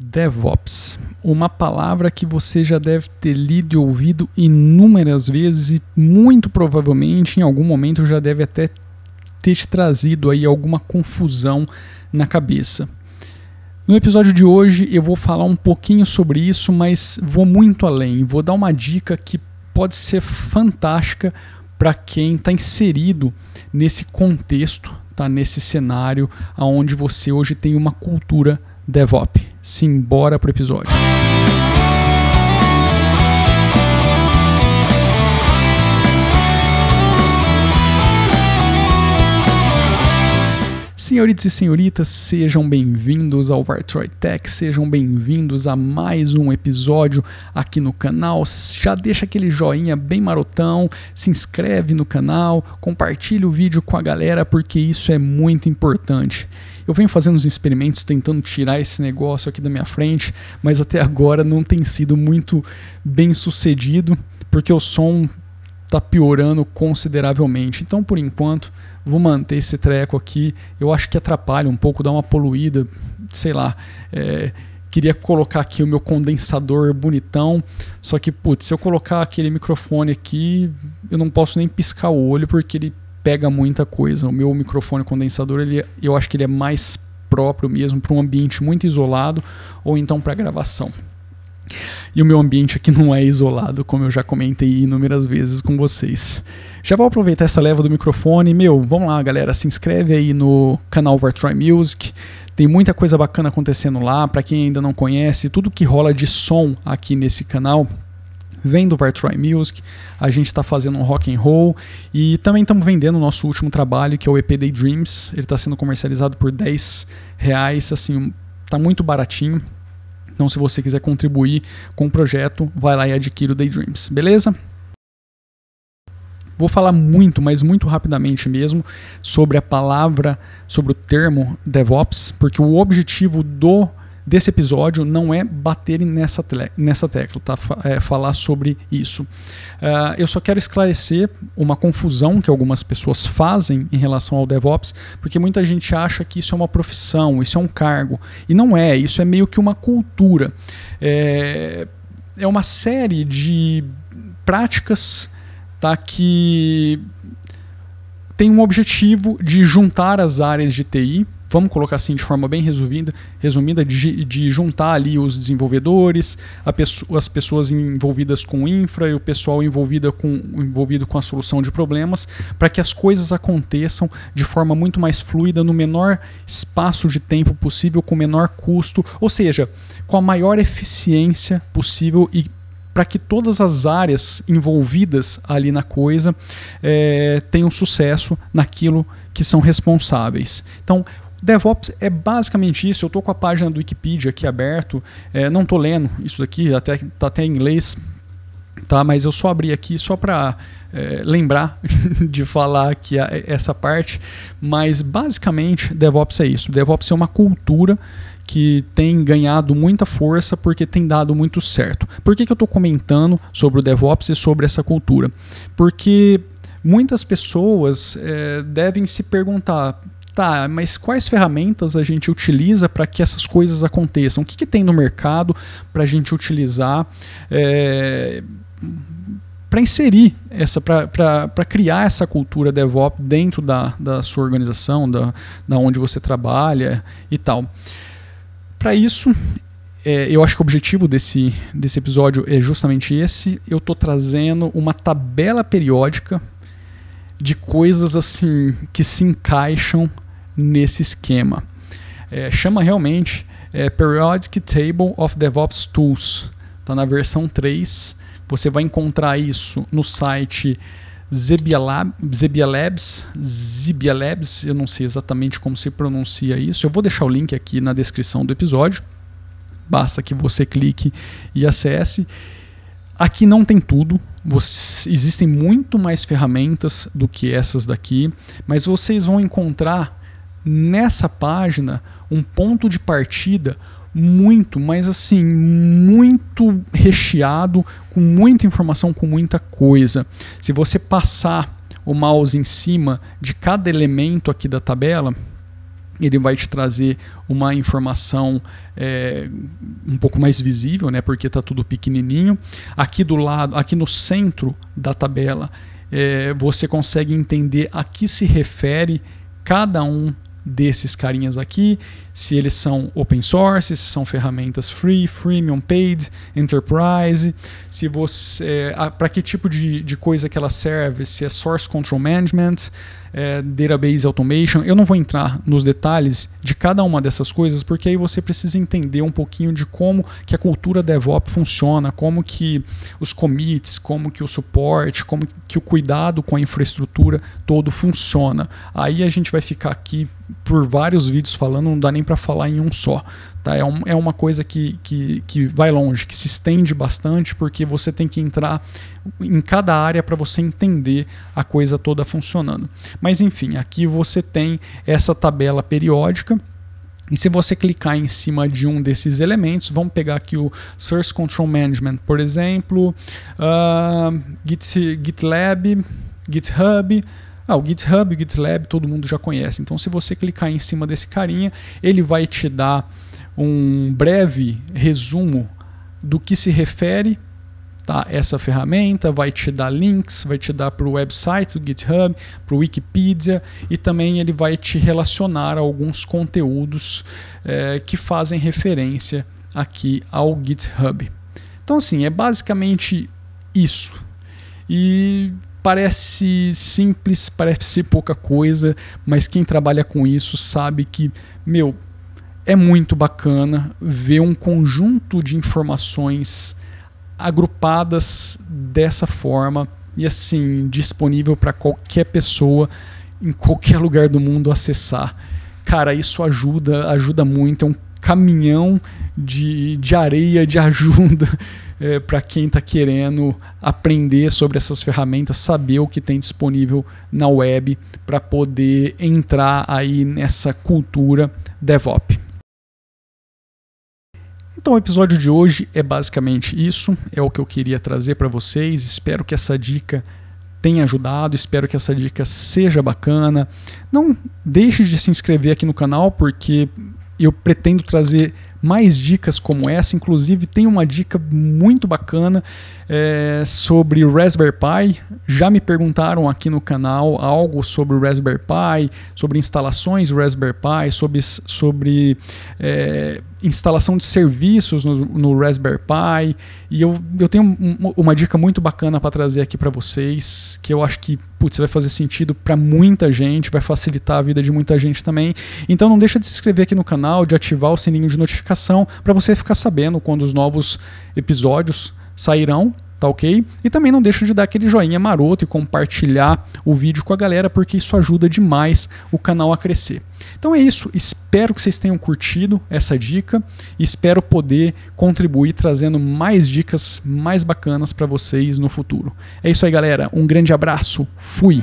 DevOps, uma palavra que você já deve ter lido e ouvido inúmeras vezes e muito provavelmente em algum momento já deve até ter te trazido aí alguma confusão na cabeça. No episódio de hoje eu vou falar um pouquinho sobre isso, mas vou muito além. Vou dar uma dica que pode ser fantástica para quem está inserido nesse contexto, tá? nesse cenário onde você hoje tem uma cultura DevOps. Simbora pro episódio. Senhoritas e senhoritas, sejam bem-vindos ao Vartroy Tech, sejam bem-vindos a mais um episódio aqui no canal. Já deixa aquele joinha bem marotão, se inscreve no canal, compartilha o vídeo com a galera porque isso é muito importante. Eu venho fazendo uns experimentos tentando tirar esse negócio aqui da minha frente, mas até agora não tem sido muito bem sucedido, porque o som está piorando consideravelmente. Então, por enquanto, vou manter esse treco aqui. Eu acho que atrapalha um pouco, dá uma poluída, sei lá. É, queria colocar aqui o meu condensador bonitão, só que, putz, se eu colocar aquele microfone aqui, eu não posso nem piscar o olho porque ele pega muita coisa. O meu microfone condensador, ele, eu acho que ele é mais próprio mesmo para um ambiente muito isolado ou então para gravação. E o meu ambiente aqui não é isolado, como eu já comentei inúmeras vezes com vocês. Já vou aproveitar essa leva do microfone. Meu, vamos lá, galera, se inscreve aí no canal Vartroy Music. Tem muita coisa bacana acontecendo lá. Para quem ainda não conhece, tudo que rola de som aqui nesse canal vem do Vartroy Music, a gente está fazendo um rock and roll e também estamos vendendo o nosso último trabalho, que é o EP Day Dreams. Ele está sendo comercializado por 10 reais, assim, tá muito baratinho. Então, se você quiser contribuir com o projeto, vai lá e adquira o Daydreams, beleza? Vou falar muito, mas muito rapidamente mesmo, sobre a palavra, sobre o termo DevOps, porque o objetivo do desse episódio não é bater nessa, nessa tecla, tá? É falar sobre isso. Uh, eu só quero esclarecer uma confusão que algumas pessoas fazem em relação ao DevOps, porque muita gente acha que isso é uma profissão, isso é um cargo. E não é, isso é meio que uma cultura. É, é uma série de práticas tá, que tem um objetivo de juntar as áreas de TI vamos colocar assim de forma bem resumida, resumida de, de juntar ali os desenvolvedores, pessoa, as pessoas envolvidas com infra e o pessoal envolvido com, envolvido com a solução de problemas, para que as coisas aconteçam de forma muito mais fluida, no menor espaço de tempo possível, com menor custo, ou seja, com a maior eficiência possível e para que todas as áreas envolvidas ali na coisa é, tenham sucesso naquilo que são responsáveis. Então, DevOps é basicamente isso. Eu estou com a página do Wikipedia aqui aberto. É, não estou lendo isso daqui, até está até em inglês, tá? Mas eu só abri aqui só para é, lembrar de falar aqui a, essa parte. Mas basicamente DevOps é isso. DevOps é uma cultura que tem ganhado muita força porque tem dado muito certo. Por que, que eu estou comentando sobre o DevOps e sobre essa cultura? Porque muitas pessoas é, devem se perguntar: Tá, mas quais ferramentas a gente utiliza para que essas coisas aconteçam? O que, que tem no mercado para a gente utilizar é, para inserir essa, para criar essa cultura DevOps dentro da, da sua organização, da, da onde você trabalha e tal. Para isso, é, eu acho que o objetivo desse, desse episódio é justamente esse. Eu estou trazendo uma tabela periódica de coisas assim que se encaixam nesse esquema. É, chama realmente é, Periodic Table of DevOps Tools. Está na versão 3. Você vai encontrar isso no site Zebialab, Zebialabs, Zebialabs, eu não sei exatamente como se pronuncia isso. Eu vou deixar o link aqui na descrição do episódio. Basta que você clique e acesse. Aqui não tem tudo, você, existem muito mais ferramentas do que essas daqui, mas vocês vão encontrar nessa página um ponto de partida muito, mas assim, muito recheado, com muita informação, com muita coisa. Se você passar o mouse em cima de cada elemento aqui da tabela, ele vai te trazer uma informação é, um pouco mais visível, né, porque está tudo pequenininho. Aqui do lado, aqui no centro da tabela, é, você consegue entender a que se refere cada um desses carinhas aqui, se eles são open source, se são ferramentas free, freemium, paid, enterprise, se você para que tipo de, de coisa que ela serve, se é source control management, é, database automation. Eu não vou entrar nos detalhes de cada uma dessas coisas, porque aí você precisa entender um pouquinho de como que a cultura DevOps funciona, como que os commits, como que o suporte, como que o cuidado com a infraestrutura todo funciona. Aí a gente vai ficar aqui por vários vídeos falando, não dá nem para falar em um só. Tá? É, um, é uma coisa que, que, que vai longe, que se estende bastante, porque você tem que entrar em cada área para você entender a coisa toda funcionando. Mas enfim, aqui você tem essa tabela periódica. E se você clicar em cima de um desses elementos, vamos pegar aqui o Source Control Management, por exemplo, uh, Git, GitLab, GitHub, ah, o GitHub o GitLab todo mundo já conhece. Então, se você clicar em cima desse carinha, ele vai te dar um breve resumo do que se refere tá, essa ferramenta, vai te dar links, vai te dar para o website do GitHub, para o Wikipedia e também ele vai te relacionar a alguns conteúdos é, que fazem referência aqui ao GitHub. Então assim, é basicamente isso. E parece simples, parece pouca coisa, mas quem trabalha com isso sabe que, meu, é muito bacana ver um conjunto de informações agrupadas dessa forma e assim disponível para qualquer pessoa em qualquer lugar do mundo acessar. Cara, isso ajuda, ajuda muito. É um caminhão de, de areia de ajuda é, para quem está querendo aprender sobre essas ferramentas, saber o que tem disponível na web para poder entrar aí nessa cultura DevOps. Então, o episódio de hoje é basicamente isso, é o que eu queria trazer para vocês. Espero que essa dica tenha ajudado, espero que essa dica seja bacana. Não deixe de se inscrever aqui no canal, porque eu pretendo trazer mais dicas como essa. Inclusive, tem uma dica muito bacana é, sobre Raspberry Pi. Já me perguntaram aqui no canal algo sobre o Raspberry Pi, sobre instalações Raspberry Pi, sobre, sobre é, instalação de serviços no, no, Raspberry Pi. E eu, eu tenho um, uma dica muito bacana para trazer aqui para vocês, que eu acho que putz, vai fazer sentido para muita gente, vai facilitar a vida de muita gente também. Então não deixa de se inscrever aqui no canal, de ativar o sininho de notificação para você ficar sabendo quando os novos episódios sairão, tá ok? E também não deixa de dar aquele joinha maroto e compartilhar o vídeo com a galera, porque isso ajuda demais o canal a crescer. Então é isso, espero que vocês tenham curtido essa dica espero poder contribuir trazendo mais dicas mais bacanas para vocês no futuro. É isso aí, galera. Um grande abraço. Fui.